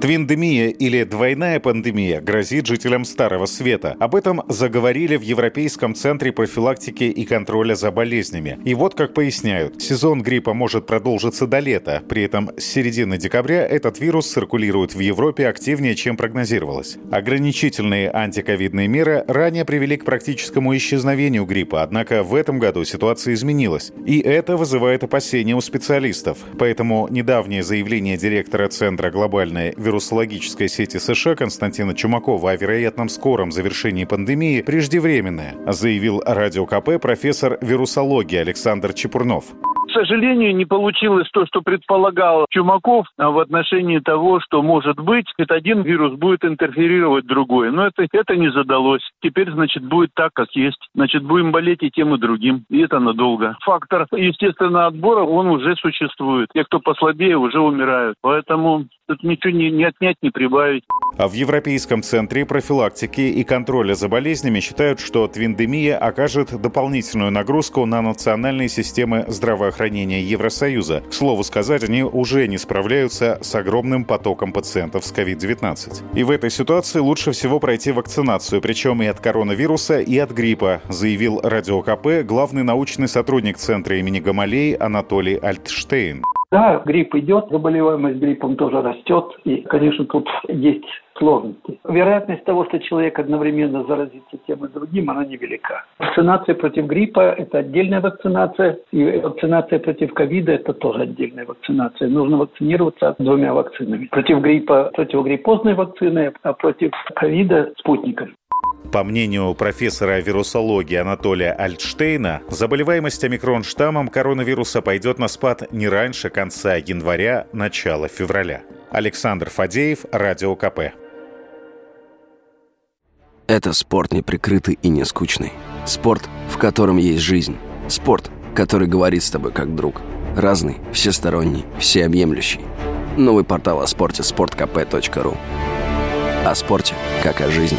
Твиндемия или двойная пандемия грозит жителям Старого Света. Об этом заговорили в Европейском центре профилактики и контроля за болезнями. И вот как поясняют, сезон гриппа может продолжиться до лета. При этом с середины декабря этот вирус циркулирует в Европе активнее, чем прогнозировалось. Ограничительные антиковидные меры ранее привели к практическому исчезновению гриппа, однако в этом году ситуация изменилась. И это вызывает опасения у специалистов. Поэтому недавнее заявление директора Центра глобальной вирусологической сети США Константина Чумакова о вероятном скором завершении пандемии преждевременное, заявил Радио КП профессор вирусологии Александр Чепурнов. К сожалению, не получилось то, что предполагал Чумаков а в отношении того, что может быть, это один вирус будет интерферировать другой. Но это, это не задалось. Теперь, значит, будет так, как есть. Значит, будем болеть и тем, и другим. И это надолго. Фактор естественного отбора, он уже существует. Те, кто послабее, уже умирают. Поэтому тут ничего не, не отнять, не прибавить. А в Европейском центре профилактики и контроля за болезнями считают, что твиндемия окажет дополнительную нагрузку на национальные системы здравоохранения Евросоюза. К слову сказать, они уже не справляются с огромным потоком пациентов с COVID-19. И в этой ситуации лучше всего пройти вакцинацию, причем и от коронавируса, и от гриппа, заявил Радио КП главный научный сотрудник Центра имени Гамалеи Анатолий Альтштейн. Да, грипп идет, заболеваемость гриппом тоже растет, и, конечно, тут есть сложности. Вероятность того, что человек одновременно заразится тем и другим, она невелика. Вакцинация против гриппа – это отдельная вакцинация, и вакцинация против ковида – это тоже отдельная вакцинация. Нужно вакцинироваться двумя вакцинами. Против гриппа – противогриппозной вакциной, а против ковида – спутником. По мнению профессора вирусологии Анатолия Альтштейна, заболеваемость омикрон-штаммом коронавируса пойдет на спад не раньше конца января, начала февраля. Александр Фадеев, Радио КП. Это спорт неприкрытый и не скучный. Спорт, в котором есть жизнь. Спорт, который говорит с тобой как друг. Разный, всесторонний, всеобъемлющий. Новый портал о спорте – sportkp.ru О спорте, как о жизни.